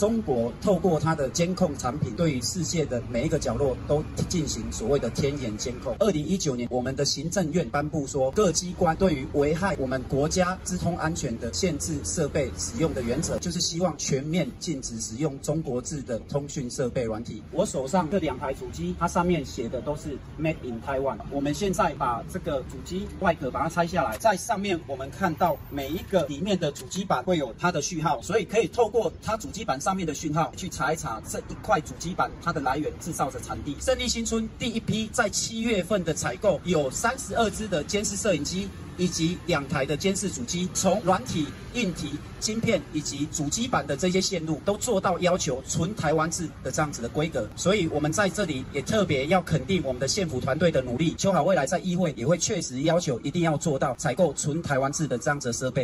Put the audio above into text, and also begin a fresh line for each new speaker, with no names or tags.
中国透过它的监控产品，对于世界的每一个角落都进行所谓的天眼监控。二零一九年，我们的行政院颁布说，各机关对于危害我们国家资通安全的限制设备使用的原则，就是希望全面禁止使用中国制的通讯设备软体。我手上这两台主机，它上面写的都是 Made in Taiwan。我们现在把这个主机外壳把它拆下来，在上面我们看到每一个里面的主机板会有它的序号，所以可以透过它主机板。上面的讯号去查一查这一块主机板它的来源、制造的产地。胜利新村第一批在七月份的采购有三十二支的监视摄影机以及两台的监视主机，从软体、硬体、晶片以及主机板的这些线路都做到要求纯台湾制的这样子的规格。所以，我们在这里也特别要肯定我们的县府团队的努力。秋好未来在议会也会确实要求一定要做到采购纯台湾制的这样子的设备。